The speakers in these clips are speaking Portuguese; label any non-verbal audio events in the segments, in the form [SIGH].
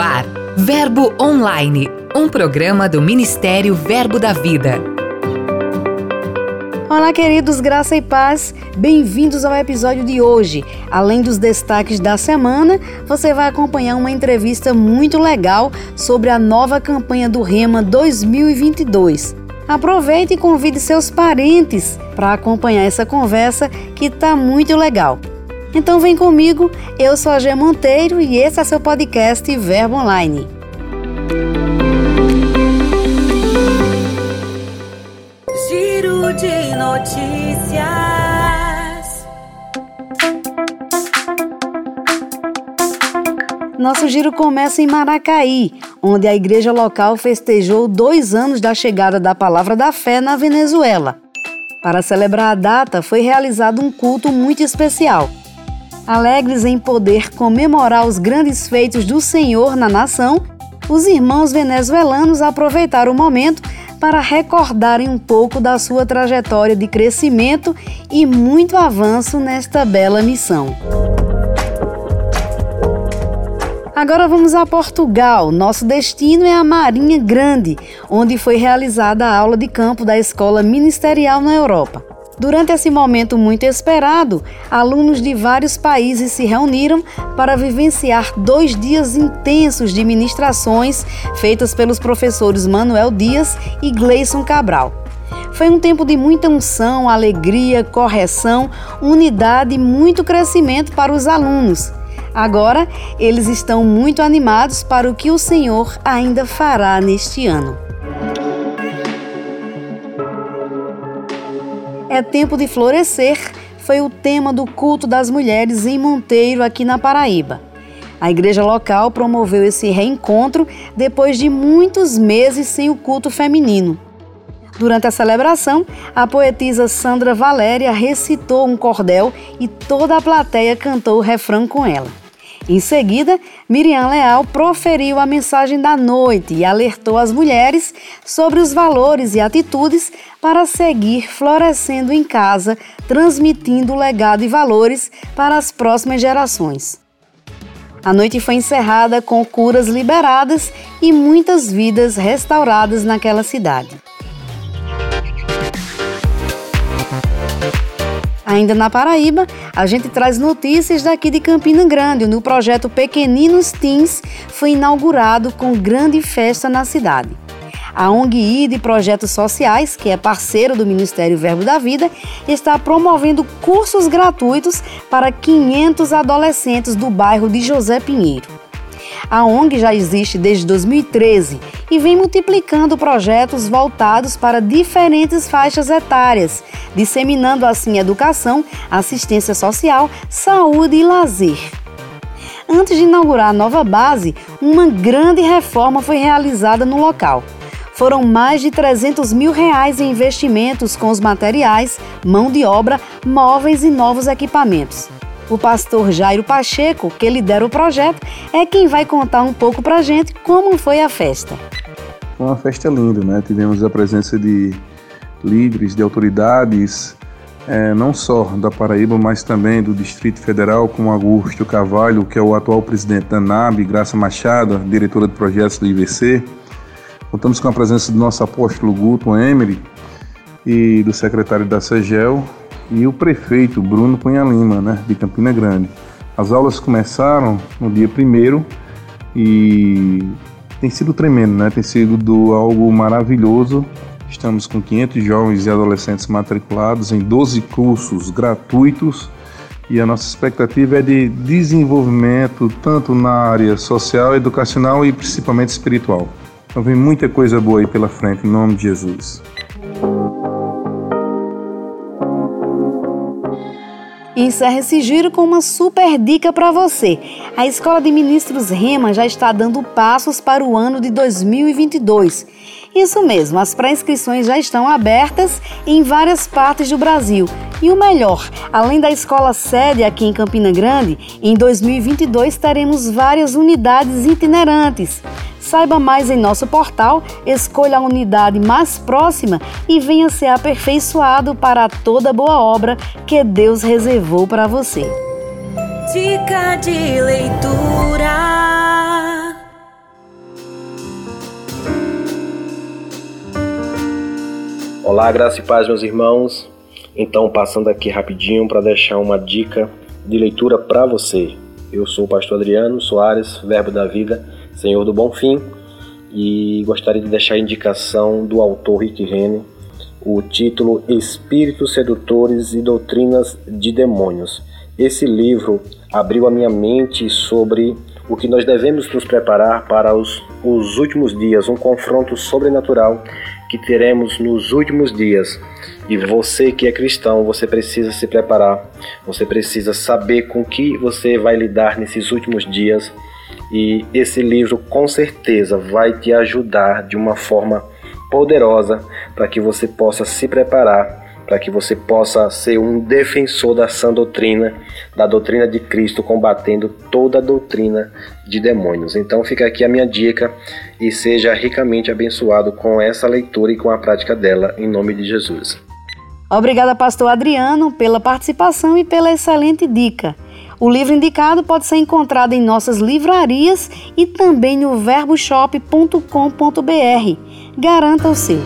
ar, Verbo Online, um programa do Ministério Verbo da Vida. Olá, queridos, graça e paz. Bem-vindos ao episódio de hoje. Além dos destaques da semana, você vai acompanhar uma entrevista muito legal sobre a nova campanha do Rema 2022. Aproveite e convide seus parentes para acompanhar essa conversa que está muito legal. Então vem comigo, eu sou a Gê Monteiro e esse é seu podcast Verbo Online. Giro de notícias. Nosso giro começa em Maracaí, onde a igreja local festejou dois anos da chegada da Palavra da Fé na Venezuela. Para celebrar a data, foi realizado um culto muito especial Alegres em poder comemorar os grandes feitos do Senhor na nação, os irmãos venezuelanos aproveitaram o momento para recordarem um pouco da sua trajetória de crescimento e muito avanço nesta bela missão. Agora vamos a Portugal. Nosso destino é a Marinha Grande, onde foi realizada a aula de campo da Escola Ministerial na Europa. Durante esse momento muito esperado, alunos de vários países se reuniram para vivenciar dois dias intensos de ministrações feitas pelos professores Manuel Dias e Gleison Cabral. Foi um tempo de muita unção, alegria, correção, unidade e muito crescimento para os alunos. Agora, eles estão muito animados para o que o Senhor ainda fará neste ano. É tempo de florescer foi o tema do culto das mulheres em Monteiro, aqui na Paraíba. A igreja local promoveu esse reencontro depois de muitos meses sem o culto feminino. Durante a celebração, a poetisa Sandra Valéria recitou um cordel e toda a plateia cantou o refrão com ela. Em seguida, Miriam Leal proferiu a mensagem da noite e alertou as mulheres sobre os valores e atitudes para seguir florescendo em casa, transmitindo legado e valores para as próximas gerações. A noite foi encerrada com curas liberadas e muitas vidas restauradas naquela cidade. Ainda na Paraíba, a gente traz notícias daqui de Campina Grande, onde o projeto Pequeninos Teens foi inaugurado com grande festa na cidade. A ONG ID Projetos Sociais, que é parceiro do Ministério Verbo da Vida, está promovendo cursos gratuitos para 500 adolescentes do bairro de José Pinheiro. A ONG já existe desde 2013 e vem multiplicando projetos voltados para diferentes faixas etárias, disseminando assim educação, assistência social, saúde e lazer. Antes de inaugurar a nova base, uma grande reforma foi realizada no local. Foram mais de 300 mil reais em investimentos com os materiais, mão de obra, móveis e novos equipamentos. O pastor Jairo Pacheco, que lidera o projeto, é quem vai contar um pouco pra gente como foi a festa. Foi uma festa linda, né? Tivemos a presença de líderes, de autoridades, é, não só da Paraíba, mas também do Distrito Federal, como Augusto Carvalho, que é o atual presidente da NAB, Graça Machado, diretora de projetos do IVC. Contamos com a presença do nosso apóstolo Guto Emery e do secretário da SEGEL, e o prefeito Bruno Cunha Lima, né, de Campina Grande. As aulas começaram no dia primeiro e tem sido tremendo, né? Tem sido do, algo maravilhoso. Estamos com 500 jovens e adolescentes matriculados em 12 cursos gratuitos e a nossa expectativa é de desenvolvimento tanto na área social, educacional e principalmente espiritual. Então vem muita coisa boa aí pela frente, em nome de Jesus. Encerra esse giro com uma super dica para você. A Escola de Ministros Rema já está dando passos para o ano de 2022. Isso mesmo, as pré-inscrições já estão abertas em várias partes do Brasil. E o melhor, além da escola sede aqui em Campina Grande, em 2022 teremos várias unidades itinerantes. Saiba mais em nosso portal, escolha a unidade mais próxima e venha ser aperfeiçoado para toda boa obra que Deus reservou para você. Dica de leitura. Olá, graça e paz, meus irmãos. Então, passando aqui rapidinho para deixar uma dica de leitura para você. Eu sou o pastor Adriano Soares, Verbo da Vida Senhor do Bom Fim, e gostaria de deixar a indicação do autor Rick Renner, o título Espíritos Sedutores e Doutrinas de Demônios. Esse livro abriu a minha mente sobre o que nós devemos nos preparar para os, os últimos dias, um confronto sobrenatural que teremos nos últimos dias. E você que é cristão, você precisa se preparar, você precisa saber com que você vai lidar nesses últimos dias. E esse livro com certeza vai te ajudar de uma forma poderosa para que você possa se preparar para que você possa ser um defensor da sã doutrina, da doutrina de Cristo, combatendo toda a doutrina de demônios. Então fica aqui a minha dica e seja ricamente abençoado com essa leitura e com a prática dela, em nome de Jesus. Obrigada, pastor Adriano, pela participação e pela excelente dica. O livro indicado pode ser encontrado em nossas livrarias e também no verboshop.com.br. Garanta o seu.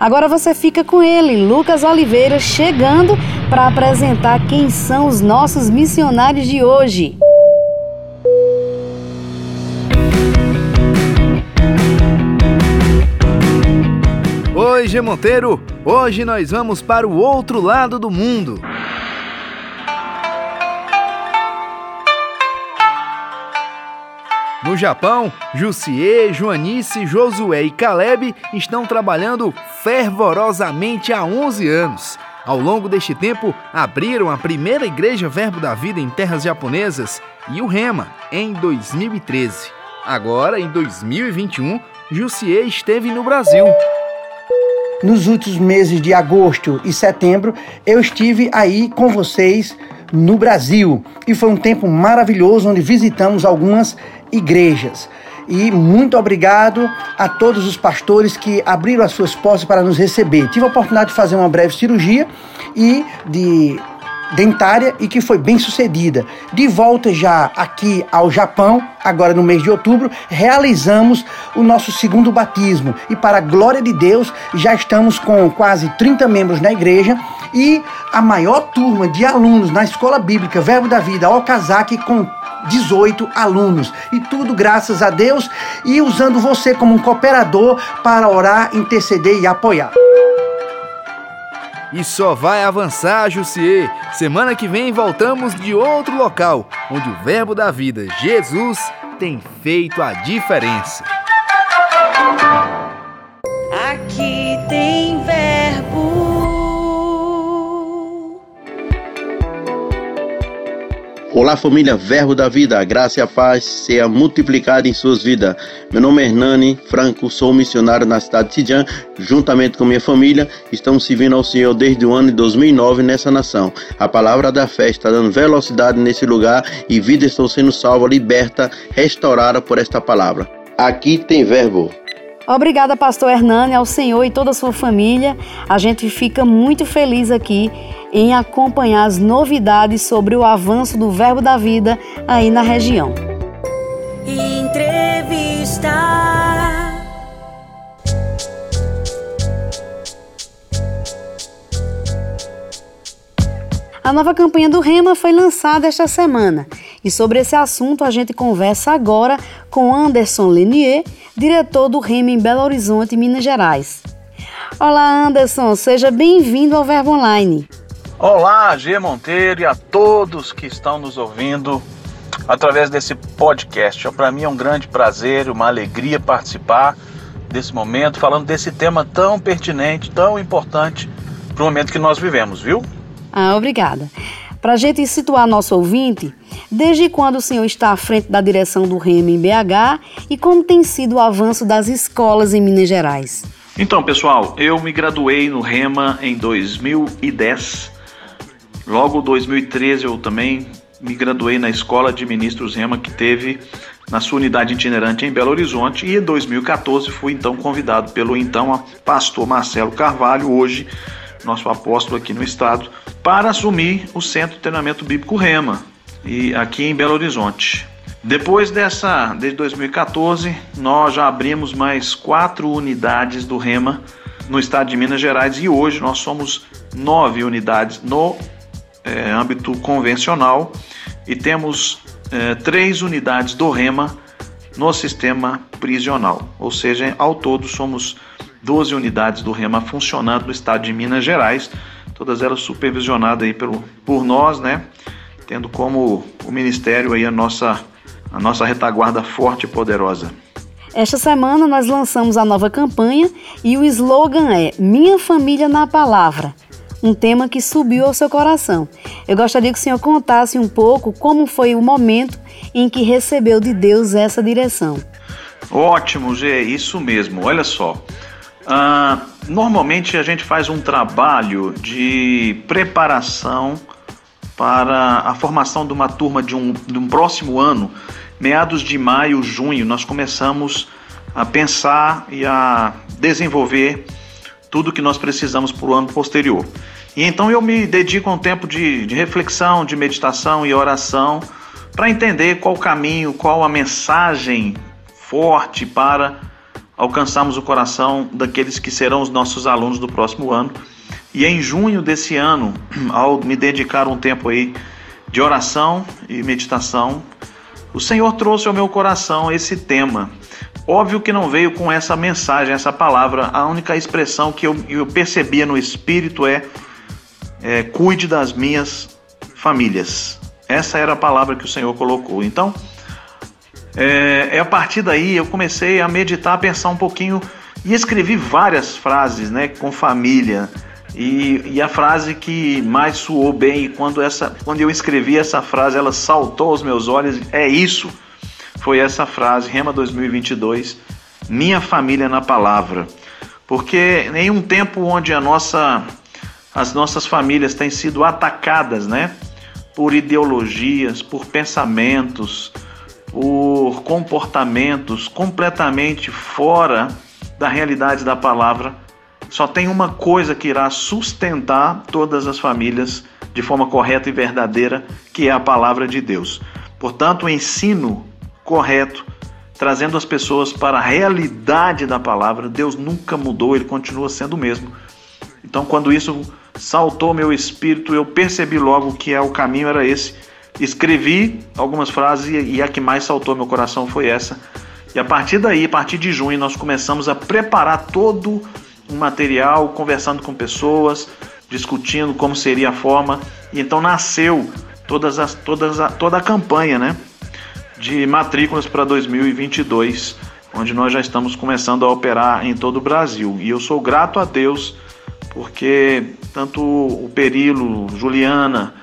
Agora você fica com ele, Lucas Oliveira, chegando para apresentar quem são os nossos missionários de hoje. G Monteiro! Hoje nós vamos para o outro lado do mundo. No Japão, Jussier, Joanice, Josué e Caleb estão trabalhando fervorosamente há 11 anos. Ao longo deste tempo, abriram a primeira igreja Verbo da Vida em terras japonesas e o Rema em 2013. Agora, em 2021, Jussier esteve no Brasil. Nos últimos meses de agosto e setembro, eu estive aí com vocês no Brasil e foi um tempo maravilhoso onde visitamos algumas igrejas. E muito obrigado a todos os pastores que abriram as suas portas para nos receber. Tive a oportunidade de fazer uma breve cirurgia e de dentária e que foi bem sucedida. De volta já aqui ao Japão, agora no mês de outubro, realizamos o nosso segundo batismo e para a glória de Deus, já estamos com quase 30 membros na igreja e a maior turma de alunos na escola bíblica Verbo da Vida Okazaki com 18 alunos. E tudo graças a Deus e usando você como um cooperador para orar, interceder e apoiar. E só vai avançar, Jussier. Semana que vem voltamos de outro local, onde o Verbo da Vida, Jesus, tem feito a diferença. Aqui Olá família Verbo da Vida, a graça e a paz seja multiplicada em suas vidas. Meu nome é Hernani Franco, sou missionário na cidade de Tidjan, juntamente com minha família, estamos servindo ao Senhor desde o ano de 2009 nessa nação. A palavra da fé está dando velocidade nesse lugar e vidas estão sendo salvas, libertas, restauradas por esta palavra. Aqui tem verbo. Obrigada, pastor Hernani, ao Senhor e toda a sua família. A gente fica muito feliz aqui em acompanhar as novidades sobre o avanço do Verbo da Vida aí na região. Entrevista. A nova campanha do Rema foi lançada esta semana e sobre esse assunto a gente conversa agora com Anderson Lenier, diretor do Rema em Belo Horizonte, Minas Gerais. Olá, Anderson, seja bem-vindo ao Verbo Online. Olá, G Monteiro e a todos que estão nos ouvindo através desse podcast. Para mim é um grande prazer, uma alegria participar desse momento, falando desse tema tão pertinente, tão importante para o momento que nós vivemos, viu? Ah, obrigada. Para a gente situar nosso ouvinte, desde quando o senhor está à frente da direção do REMA em BH e como tem sido o avanço das escolas em Minas Gerais? Então, pessoal, eu me graduei no REMA em 2010 Logo 2013 eu também me graduei na Escola de Ministros Rema que teve na sua unidade itinerante em Belo Horizonte e em 2014 fui então convidado pelo então pastor Marcelo Carvalho, hoje nosso apóstolo aqui no estado, para assumir o Centro de Treinamento Bíblico Rema e aqui em Belo Horizonte. Depois dessa, desde 2014, nós já abrimos mais quatro unidades do Rema no estado de Minas Gerais e hoje nós somos nove unidades no é, âmbito convencional e temos é, três unidades do Rema no sistema prisional, ou seja, ao todo somos 12 unidades do REMA funcionando no estado de Minas Gerais, todas elas supervisionadas aí pelo, por nós, né? Tendo como o Ministério aí a nossa, a nossa retaguarda forte e poderosa. Esta semana nós lançamos a nova campanha e o slogan é Minha Família na Palavra, um tema que subiu ao seu coração. Eu gostaria que o senhor contasse um pouco como foi o momento em que recebeu de Deus essa direção. Ótimo, Gê, isso mesmo. Olha só. Uh, normalmente a gente faz um trabalho de preparação para a formação de uma turma de um, de um próximo ano. Meados de maio, junho, nós começamos a pensar e a desenvolver tudo que nós precisamos para o ano posterior. E então eu me dedico a um tempo de, de reflexão, de meditação e oração para entender qual o caminho, qual a mensagem forte para alcançarmos o coração daqueles que serão os nossos alunos do próximo ano. E em junho desse ano, [CLEARS THROAT] ao me dedicar um tempo aí de oração e meditação, o Senhor trouxe ao meu coração esse tema. Óbvio que não veio com essa mensagem, essa palavra. A única expressão que eu, eu percebia no Espírito é, é cuide das minhas famílias. Essa era a palavra que o Senhor colocou. Então, é, é, a partir daí eu comecei a meditar, a pensar um pouquinho e escrevi várias frases, né, com família. E, e, a frase que mais soou bem quando essa, quando eu escrevi essa frase, ela saltou aos meus olhos. É isso. Foi essa frase, Rema 2022, minha família na palavra. Porque em um tempo onde a nossa, as nossas famílias têm sido atacadas, né, por ideologias, por pensamentos, por comportamentos completamente fora da realidade da palavra, só tem uma coisa que irá sustentar todas as famílias de forma correta e verdadeira, que é a palavra de Deus. Portanto, o ensino correto, trazendo as pessoas para a realidade da palavra, Deus nunca mudou, ele continua sendo o mesmo. Então, quando isso saltou meu espírito, eu percebi logo que é o caminho era esse escrevi algumas frases e a que mais saltou meu coração foi essa. E a partir daí, a partir de junho, nós começamos a preparar todo um material, conversando com pessoas, discutindo como seria a forma. E então nasceu todas as, todas a, toda a campanha né, de matrículas para 2022, onde nós já estamos começando a operar em todo o Brasil. E eu sou grato a Deus porque tanto o Perilo, Juliana,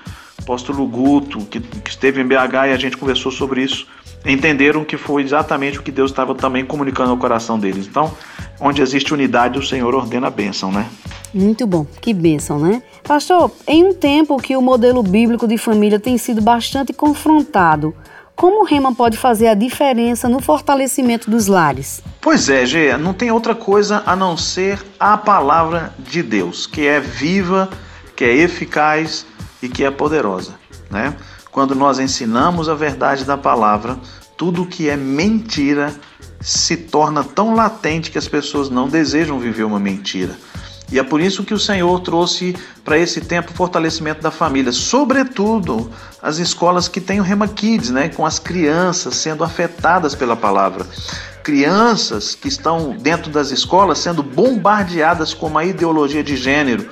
apóstolo Guto, que, que esteve em BH e a gente conversou sobre isso, entenderam que foi exatamente o que Deus estava também comunicando ao coração deles. Então, onde existe unidade, o Senhor ordena a bênção, né? Muito bom, que bênção, né? Pastor, em um tempo que o modelo bíblico de família tem sido bastante confrontado, como o Rema pode fazer a diferença no fortalecimento dos lares? Pois é, Gê, não tem outra coisa a não ser a palavra de Deus, que é viva, que é eficaz e que é poderosa, né? Quando nós ensinamos a verdade da palavra, tudo que é mentira se torna tão latente que as pessoas não desejam viver uma mentira. E é por isso que o Senhor trouxe para esse tempo fortalecimento da família, sobretudo as escolas que têm o Rema Kids, né, com as crianças sendo afetadas pela palavra. Crianças que estão dentro das escolas sendo bombardeadas com uma ideologia de gênero,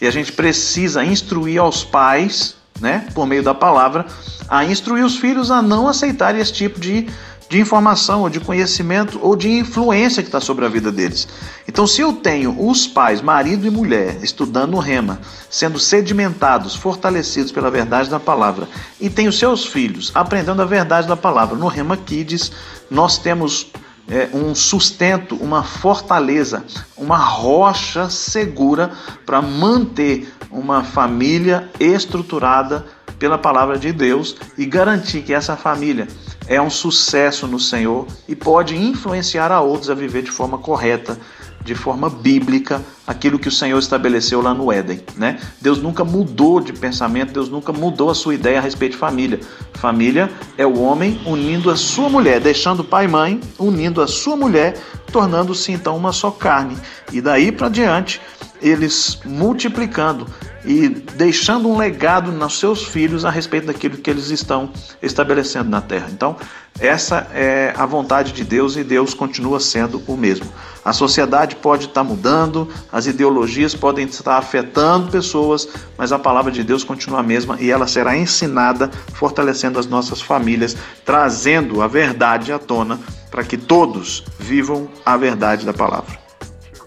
e a gente precisa instruir aos pais, né, por meio da palavra, a instruir os filhos a não aceitarem esse tipo de, de informação, ou de conhecimento, ou de influência que está sobre a vida deles. Então, se eu tenho os pais, marido e mulher, estudando o rema, sendo sedimentados, fortalecidos pela verdade da palavra, e tenho seus filhos aprendendo a verdade da palavra no Rema Kids, nós temos é, um sustento, uma fortaleza, uma rocha segura para manter uma família estruturada pela palavra de Deus e garantir que essa família é um sucesso no Senhor e pode influenciar a outros a viver de forma correta de forma bíblica aquilo que o Senhor estabeleceu lá no Éden, né? Deus nunca mudou de pensamento, Deus nunca mudou a sua ideia a respeito de família. Família é o homem unindo a sua mulher, deixando pai e mãe, unindo a sua mulher, tornando-se então uma só carne. E daí para diante, eles multiplicando e deixando um legado nos seus filhos a respeito daquilo que eles estão estabelecendo na terra. Então, essa é a vontade de Deus e Deus continua sendo o mesmo. A sociedade pode estar mudando, as ideologias podem estar afetando pessoas, mas a palavra de Deus continua a mesma e ela será ensinada, fortalecendo as nossas famílias, trazendo a verdade à tona para que todos vivam a verdade da palavra.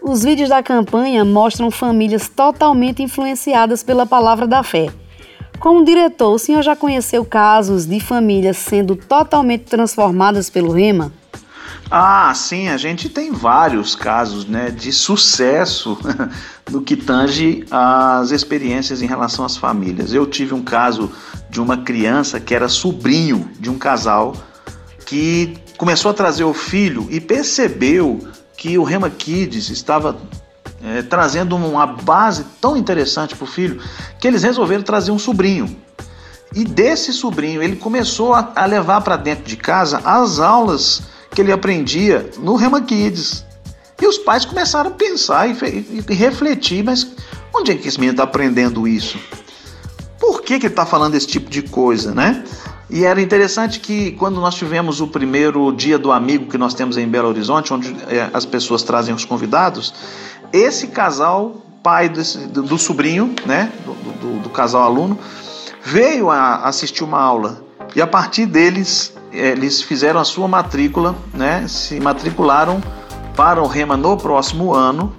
Os vídeos da campanha mostram famílias totalmente influenciadas pela palavra da fé. Como diretor, o senhor já conheceu casos de famílias sendo totalmente transformadas pelo Rema? Ah, sim, a gente tem vários casos né, de sucesso [LAUGHS] no que tange as experiências em relação às famílias. Eu tive um caso de uma criança que era sobrinho de um casal que começou a trazer o filho e percebeu que o Rema Kids estava é, trazendo uma base tão interessante para o filho que eles resolveram trazer um sobrinho. E desse sobrinho ele começou a, a levar para dentro de casa as aulas que ele aprendia no Rema Kids. E os pais começaram a pensar e, e, e refletir, mas onde é que esse menino está aprendendo isso? Por que, que ele está falando esse tipo de coisa, né? E era interessante que quando nós tivemos o primeiro dia do amigo que nós temos em Belo Horizonte, onde é, as pessoas trazem os convidados, esse casal, pai desse, do, sobrinho, né, do, do, do, casal aluno, veio a assistir uma aula. E a partir deles eles fizeram a sua matrícula, né, se matricularam para o Rema no próximo ano,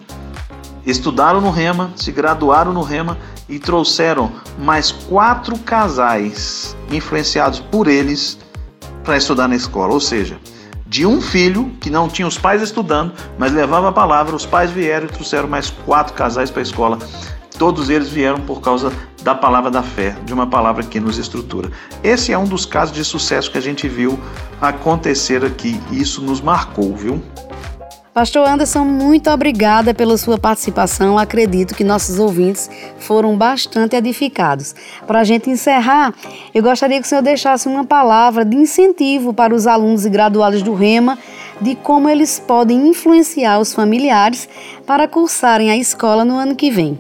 estudaram no Rema, se graduaram no Rema e trouxeram mais quatro casais influenciados por eles para estudar na escola. Ou seja, de um filho que não tinha os pais estudando, mas levava a palavra, os pais vieram e trouxeram mais quatro casais para a escola. Todos eles vieram por causa da palavra da fé, de uma palavra que nos estrutura. Esse é um dos casos de sucesso que a gente viu acontecer aqui isso nos marcou, viu? Pastor Anderson, muito obrigada pela sua participação. Acredito que nossos ouvintes foram bastante edificados. Para a gente encerrar, eu gostaria que o senhor deixasse uma palavra de incentivo para os alunos e graduados do REMA de como eles podem influenciar os familiares para cursarem a escola no ano que vem.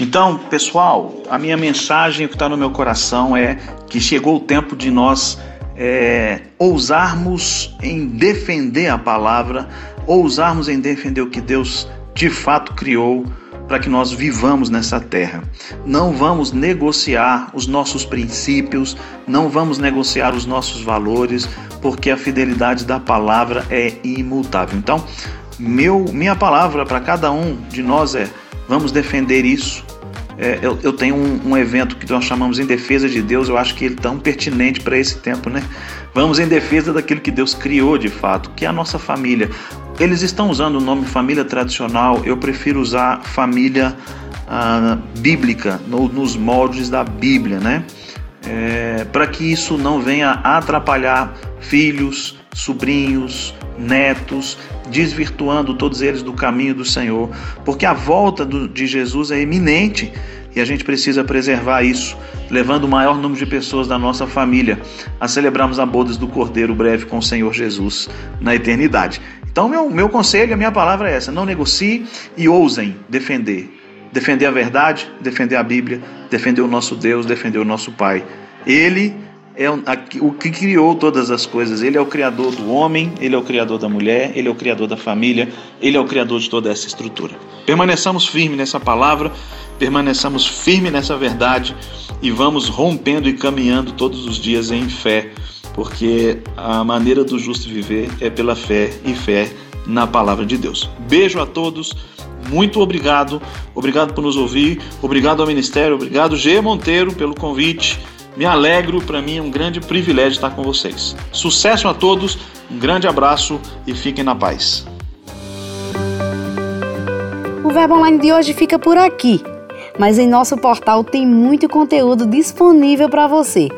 Então, pessoal, a minha mensagem que está no meu coração é que chegou o tempo de nós é, ousarmos em defender a palavra ousarmos em defender o que Deus de fato criou para que nós vivamos nessa terra. Não vamos negociar os nossos princípios, não vamos negociar os nossos valores, porque a fidelidade da palavra é imutável. Então, meu, minha palavra para cada um de nós é: vamos defender isso. É, eu, eu, tenho um, um, evento que nós chamamos em defesa de Deus, eu acho que ele é tão pertinente para esse tempo, né? Vamos em defesa daquilo que Deus criou de fato, que é a nossa família. Eles estão usando o nome família tradicional, eu prefiro usar família ah, bíblica, no, nos moldes da Bíblia, né? É, para que isso não venha atrapalhar filhos, sobrinhos, netos, desvirtuando todos eles do caminho do Senhor, porque a volta do, de Jesus é iminente e a gente precisa preservar isso, levando o maior número de pessoas da nossa família a celebrarmos a bodas do Cordeiro breve com o Senhor Jesus na eternidade. Então, meu, meu conselho, a minha palavra é essa: não negocie e ousem defender. Defender a verdade, defender a Bíblia, defender o nosso Deus, defender o nosso Pai. Ele é o que criou todas as coisas. Ele é o criador do homem, ele é o criador da mulher, ele é o criador da família, ele é o criador de toda essa estrutura. Permaneçamos firmes nessa palavra, permaneçamos firmes nessa verdade e vamos rompendo e caminhando todos os dias em fé porque a maneira do justo viver é pela fé e fé na palavra de Deus. Beijo a todos, muito obrigado, obrigado por nos ouvir, obrigado ao Ministério, obrigado G. Monteiro pelo convite. Me alegro, para mim é um grande privilégio estar com vocês. Sucesso a todos, um grande abraço e fiquem na paz. O Verbo Online de hoje fica por aqui, mas em nosso portal tem muito conteúdo disponível para você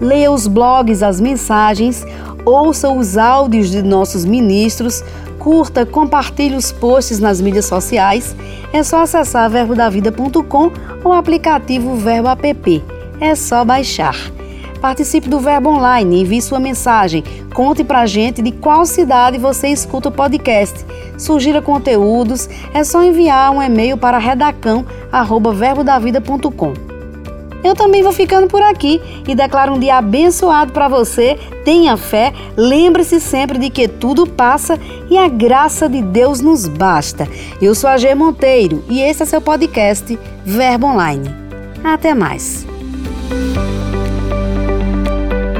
leia os blogs, as mensagens, ouça os áudios de nossos ministros, curta, compartilhe os posts nas mídias sociais. É só acessar verbodavida.com ou o aplicativo Verbo App. É só baixar. Participe do Verbo Online, envie sua mensagem. Conte pra gente de qual cidade você escuta o podcast. Sugira conteúdos, é só enviar um e-mail para redacão@verbodavida.com. Eu também vou ficando por aqui e declaro um dia abençoado para você. Tenha fé, lembre-se sempre de que tudo passa e a graça de Deus nos basta. Eu sou a G Monteiro e esse é seu podcast Verbo Online. Até mais.